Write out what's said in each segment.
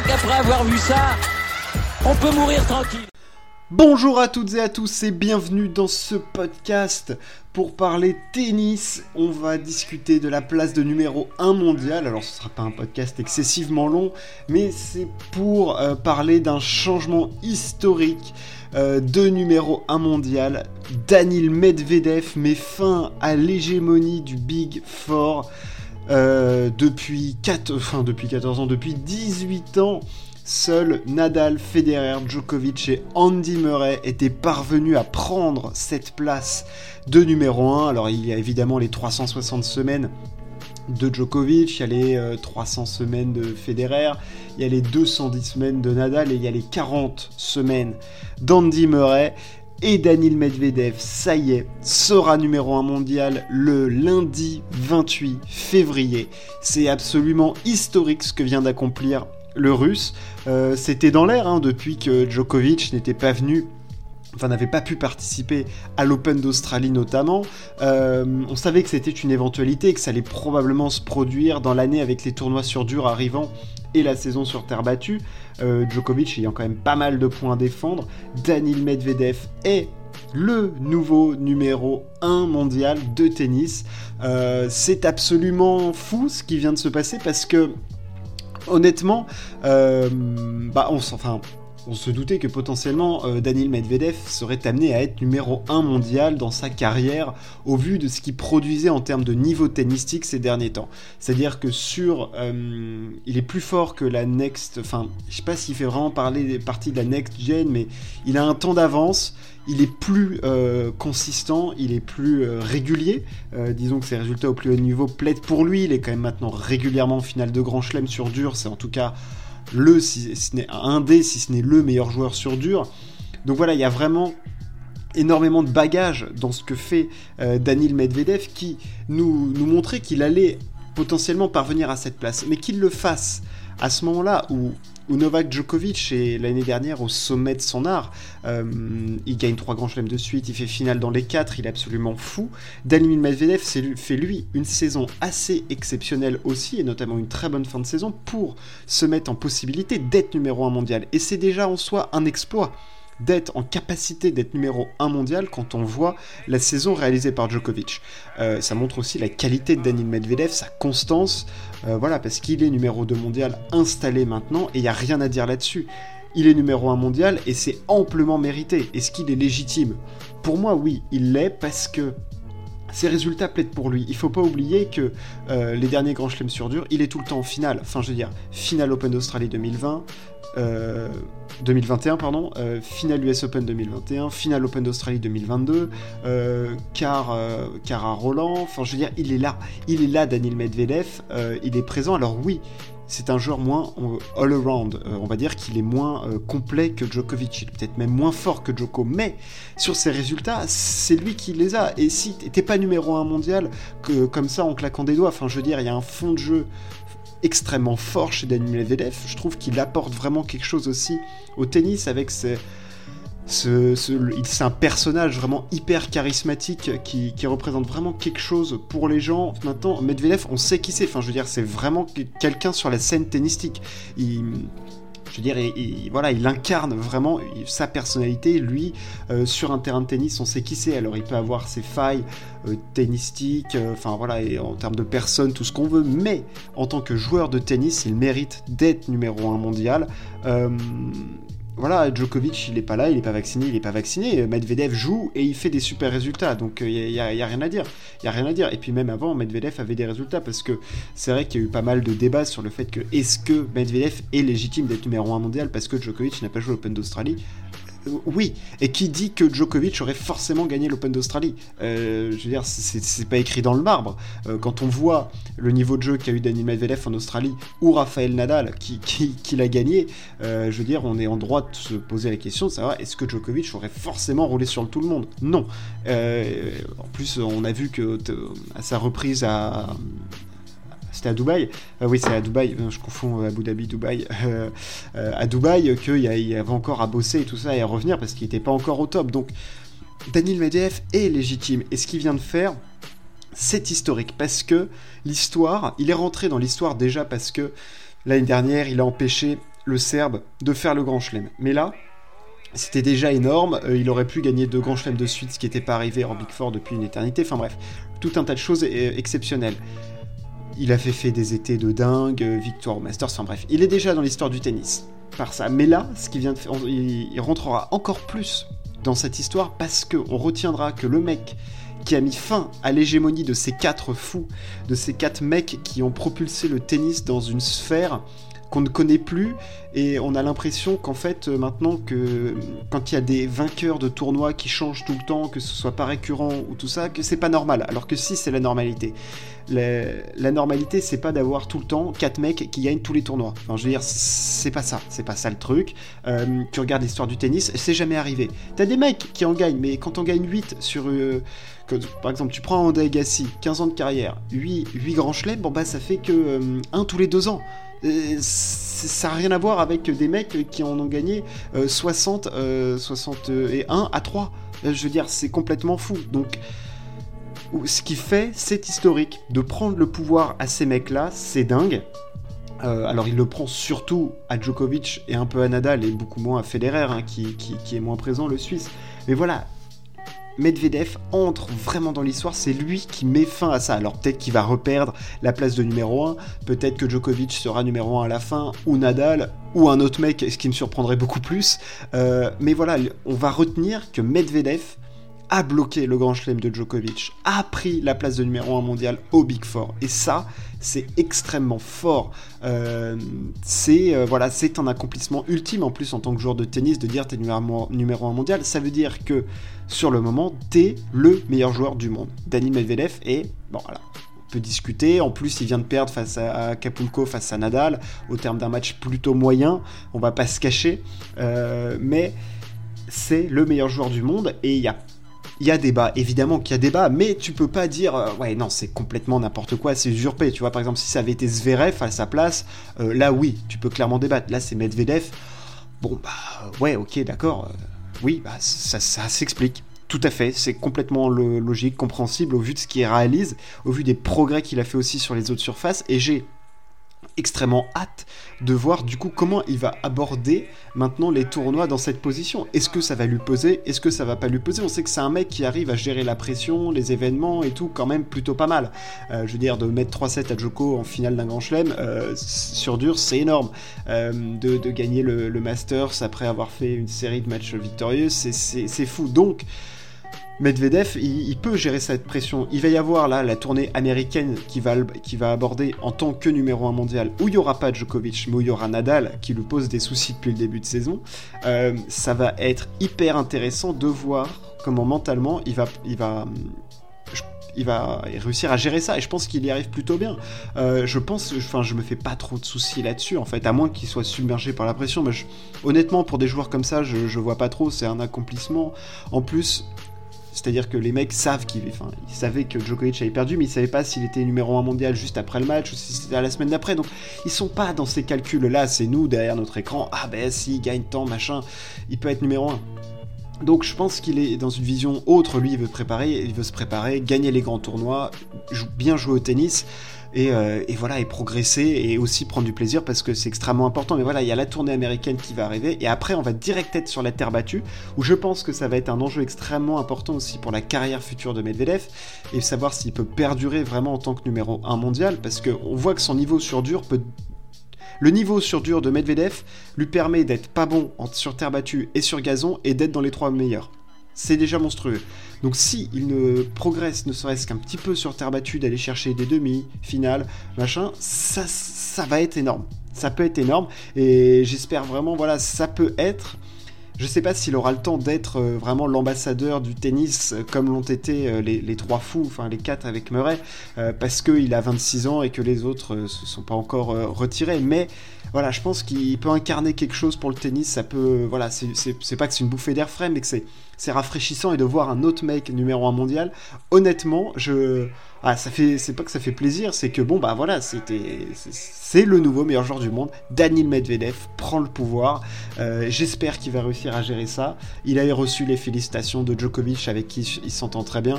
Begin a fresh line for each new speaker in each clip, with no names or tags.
crois qu'après avoir vu ça, on peut mourir tranquille.
Bonjour à toutes et à tous et bienvenue dans ce podcast pour parler tennis. On va discuter de la place de numéro 1 mondial. Alors ce sera pas un podcast excessivement long, mais c'est pour euh, parler d'un changement historique euh, de numéro 1 mondial. Daniel Medvedev met fin à l'hégémonie du Big Four euh, depuis, 4, enfin, depuis 14 ans, depuis 18 ans. Seuls Nadal, Federer, Djokovic et Andy Murray étaient parvenus à prendre cette place de numéro 1. Alors il y a évidemment les 360 semaines de Djokovic, il y a les 300 semaines de Federer, il y a les 210 semaines de Nadal et il y a les 40 semaines d'Andy Murray. Et Daniel Medvedev, ça y est, sera numéro 1 mondial le lundi 28 février. C'est absolument historique ce que vient d'accomplir le russe. Euh, c'était dans l'air hein, depuis que Djokovic n'était pas venu enfin n'avait pas pu participer à l'Open d'Australie notamment. Euh, on savait que c'était une éventualité, que ça allait probablement se produire dans l'année avec les tournois sur dur arrivant et la saison sur terre battue. Euh, Djokovic ayant quand même pas mal de points à défendre. Daniil Medvedev est le nouveau numéro 1 mondial de tennis. c'est absolument fou ce qui vient de se passer parce que honnêtement, euh, bah on, enfin, on se doutait que potentiellement euh, Daniel Medvedev serait amené à être numéro 1 mondial dans sa carrière au vu de ce qu'il produisait en termes de niveau tennistique ces derniers temps. C'est-à-dire que sur... Euh, il est plus fort que la next... Enfin, je sais pas s'il fait vraiment parler, partie de la next gen, mais il a un temps d'avance il est plus euh, consistant, il est plus régulier. disons que ses résultats au plus haut niveau plaident pour lui. Il est quand même maintenant régulièrement en finale de Grand Chelem sur dur. C'est en tout cas le, si ce n'est un des, si ce n'est le meilleur joueur sur dur. Donc voilà, il y a vraiment énormément de bagages dans ce que fait euh, Daniel Medvedev qui nous, nous montrait qu'il allait potentiellement parvenir à cette place, mais qu'il le fasse à ce moment-là où Novak Djokovic est l'année dernière au sommet de son art. Euh, il gagne trois grands chelems de suite, il fait finale dans les quatre, il est absolument fou. Daniil Medvedev fait lui une saison assez exceptionnelle aussi, et notamment une très bonne fin de saison pour se mettre en possibilité d'être numéro un mondial. Et c'est déjà en soi un exploit d'être en capacité d'être numéro 1 mondial quand on voit la saison réalisée par Djokovic. Euh, ça montre aussi la qualité de Daniel Medvedev, sa constance, euh, voilà, parce qu'il est numéro 2 mondial installé maintenant et il n'y a rien à dire là-dessus. Il est numéro 1 mondial et c'est amplement mérité. Est-ce qu'il est légitime? Pour moi, oui, il l'est parce que ses résultats plaident pour lui. Il faut pas oublier que euh, les derniers grands chelems sur dur, il est tout le temps en finale. Enfin, je veux dire, finale Open d'Australie 2020, 2021, pardon, euh, finale US Open 2021, finale Open d'Australie 2022, euh, car, euh, car à Roland, enfin je veux dire, il est là, il est là Daniel Medvedev, il est présent, alors oui, c'est un joueur moins all-around. on va dire qu'il est moins complet que Djokovic. Il est peut-être même moins fort que Djoko. Mais sur ses résultats, c'est lui qui les a. Et si t'es pas numéro 1 mondial, comme ça en claquant des doigts, enfin je veux dire, il y a un fond de jeu extrêmement fort chez Daniel Medvedev. Je trouve qu'il apporte vraiment quelque chose aussi au tennis avec ses, ce, c'est un personnage vraiment hyper charismatique qui, représente vraiment quelque chose pour les gens. Maintenant, Medvedev, on sait qui c'est. Enfin, je veux dire, c'est vraiment quelqu'un sur la scène tennistique. Il, je veux dire, il, voilà, il incarne vraiment sa personnalité. Lui, euh, sur un terrain de tennis, on sait qui c'est. Alors, il peut avoir ses failles euh, tennistiques, euh, enfin voilà, et en termes de personne, tout ce qu'on veut. Mais en tant que joueur de tennis, il mérite d'être numéro un mondial voilà, Djokovic, il est pas là, il est pas vacciné, il est pas vacciné. Medvedev joue et il fait des super résultats, donc il euh, y, a rien à dire. Il y a rien à dire. Et puis même avant, Medvedev avait des résultats parce que c'est vrai qu'il y a eu pas mal de débats sur le fait que est-ce que Medvedev est légitime d'être numéro 1 mondial parce que Djokovic n'a pas joué l'Open d'Australie? Oui, et qui dit que Djokovic aurait forcément gagné l'Open d'Australie euh, Je veux dire, c'est pas écrit dans le marbre. Euh, quand on voit le niveau de jeu qu'a eu Daniel Medvedev en Australie ou Rafael Nadal qui, l'a gagné, euh, je veux dire, on est en droit de se poser la question de savoir est-ce que Djokovic aurait forcément roulé sur tout le monde? Non. en plus, on a vu que à sa reprise à, c'était à Dubaï. Euh, oui, c'est à Dubaï. Euh, je confonds euh, Abu Dhabi, Dubaï. à Dubaï, qu'il y, avait encore à bosser et tout ça et à revenir parce qu'il n'était pas encore au top. Donc, Daniel Medvedev est légitime. Et ce qu'il vient de faire, c'est historique parce que l'histoire, il est rentré dans l'histoire déjà parce que l'année dernière, il a empêché le Serbe, de faire le Grand Chelem. Mais là, c'était déjà énorme. Euh, il aurait pu gagner deux grands chelems de suite, ce qui n'était pas arrivé en Big Four depuis une éternité. Enfin bref, tout un tas de choses euh, exceptionnelles. Il a fait, des étés de dingue, euh, victoire au Masters, enfin bref. Il est déjà dans l'histoire du tennis par ça. Mais là, ce qui vient de faire, il, rentrera encore plus dans cette histoire parce qu'on retiendra que le mec qui a mis fin à l'hégémonie de ces quatre fous, de ces quatre mecs qui ont propulsé le tennis dans une sphère qu'on ne connaît plus et on a l'impression qu'en fait euh, maintenant que quand il y a des vainqueurs de tournois qui changent tout le temps, que ce soit pas récurrent ou tout ça, que c'est pas normal. Alors que si c'est la normalité. La, normalité c'est pas d'avoir tout le temps quatre mecs qui gagnent tous les tournois. Je veux dire, c'est pas ça, c'est pas ça le truc. Euh, tu regardes l'histoire du tennis, c'est jamais arrivé. T'as des mecs qui en gagnent, mais quand on gagne 8 sur euh, par exemple, tu prends Honda Agassi, 15 ans de carrière, 8, 8 grands chelems, bon bah ça fait que 1 tous les 2 ans ça n'a rien à voir avec des mecs qui en ont gagné 60, euh, 61 euh, à 3. Euh, je veux dire, c'est complètement fou. Donc, ce qui fait, c'est historique. De prendre le pouvoir à ces mecs-là, c'est dingue. alors il le prend surtout à Djokovic et un peu à Nadal et beaucoup moins à Federer, hein, qui, qui, est moins présent, le Suisse. Mais voilà, Medvedev entre vraiment dans l'histoire, c'est lui qui met fin à ça. Alors peut-être qu'il va reperdre la place de numéro 1, peut-être que Djokovic sera numéro 1 à la fin, ou Nadal, ou un autre mec, ce qui me surprendrait beaucoup plus. Euh, mais voilà, on va retenir que Medvedev a bloqué le grand chelem de Djokovic, a pris la place de numéro 1 mondial au Big Four. Et ça, c'est extrêmement fort. Euh, c'est euh, voilà, c'est un accomplissement ultime en plus en tant que joueur de tennis de dire t'es numéro, numéro 1 mondial. Ça veut dire que sur le moment, t'es le meilleur joueur du monde. Dani Medvedev est, bon voilà, peut discuter. En plus, il vient de perdre face à Capulco, face à Nadal, au terme d'un match plutôt moyen. On va pas se cacher, euh, mais c'est le meilleur joueur du monde et il y a il y a débat, évidemment qu'il y a débat, mais tu peux pas dire euh, ouais non c'est complètement n'importe quoi, c'est usurpé. Tu vois par exemple si ça avait été Zverev à sa place, euh, là oui tu peux clairement débattre. Là c'est Medvedev. Bon bah ouais ok d'accord, euh, oui bah ça, s'explique. Tout à fait, c'est complètement logique, compréhensible au vu de ce qu'il réalise, au vu des progrès qu'il a fait aussi sur les autres surfaces. Et j'ai extrêmement hâte de voir du coup comment il va aborder maintenant les tournois dans cette position. Est-ce que ça va lui peser? Est-ce que ça va pas lui peser? On sait que c'est un mec qui arrive à gérer la pression, les événements et tout quand même plutôt pas mal. Euh, je veux dire, de mettre 3-7 à Joko en finale d'un grand chelem, euh, sur dur, c'est énorme. Euh, de, gagner le, le, Masters après avoir fait une série de matchs victorieux, c'est fou. Donc, Medvedev, il, peut gérer cette pression. Il va y avoir là la tournée américaine qui va, aborder en tant que numéro 1 mondial, où il n'y aura pas Djokovic, mais où il y aura Nadal, qui lui pose des soucis depuis le début de saison. Euh, ça va être hyper intéressant de voir comment mentalement il va, réussir à gérer ça et je pense qu'il y arrive plutôt bien. Euh, je pense, enfin, je me fais pas trop de soucis là-dessus en fait, à moins qu'il soit submergé par la pression. Mais honnêtement, pour des joueurs comme ça, je, je vois pas trop. C'est un accomplissement. En plus, c'est-à-dire que les mecs savent qu'ils enfin, ils savaient que Djokovic avait perdu, mais ils savaient pas s'il était numéro 1 mondial juste après le match ou si c'était la semaine d'après. Donc ils sont pas dans ces calculs-là. C'est nous derrière notre écran. Ah ben s'il gagne tant, machin, il peut être numéro 1. Donc je pense qu'il est dans une vision autre. Lui, il veut préparer, il veut se préparer, gagner les grands tournois, bien jouer au tennis. Euh, et, voilà, et progresser et aussi prendre du plaisir parce que c'est extrêmement important. Mais voilà, il y a la tournée américaine qui va arriver et après on va direct être sur la terre battue où je pense que ça va être un enjeu extrêmement important aussi pour la carrière future de Medvedev et savoir s'il peut perdurer vraiment en tant que numéro 1 mondial parce qu'on voit que son niveau sur dur peut le niveau sur dur de Medvedev lui permet d'être pas bon sur terre battue et sur gazon et d'être dans les trois meilleurs. C'est déjà monstrueux. Donc si il ne progresse ne serait-ce qu'un petit peu sur terre battue d'aller chercher des demi, finales, machin, ça, ça va être énorme. Ça peut être énorme et j'espère vraiment, voilà, ça peut être je sais pas s'il aura le temps d'être euh, vraiment l'ambassadeur du tennis euh, comme l'ont été euh, les, trois fous, enfin les quatre avec Murray, parce qu'il a 26 ans et que les autres se sont pas encore retirés. Mais voilà, je pense qu'il peut incarner quelque chose pour le tennis. Ça peut, voilà, c'est pas que c'est une bouffée d'air frais, mais que c'est rafraîchissant et de voir un autre mec numéro 1 mondial, honnêtement, je. Ah, ça fait, c'est pas que ça fait plaisir, c'est que bon, bah voilà, c'était, c'est le nouveau meilleur joueur du monde. Daniel Medvedev prend le pouvoir. Euh, j'espère qu'il va réussir à gérer ça. Il a reçu les félicitations de Djokovic avec qui il s'entend très bien.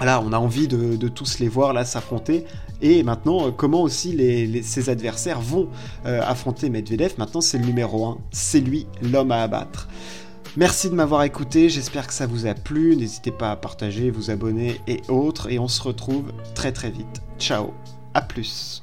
Voilà, on a envie de, tous les voir là s'affronter. Et maintenant, euh, comment aussi les, ses adversaires vont euh, affronter Medvedev? Maintenant, c'est le numéro 1, c'est lui l'homme à abattre. Merci de m'avoir écouté, j'espère que ça vous a plu. N'hésitez pas à partager, vous abonner et autres. Et on se retrouve très très vite. Ciao, à plus.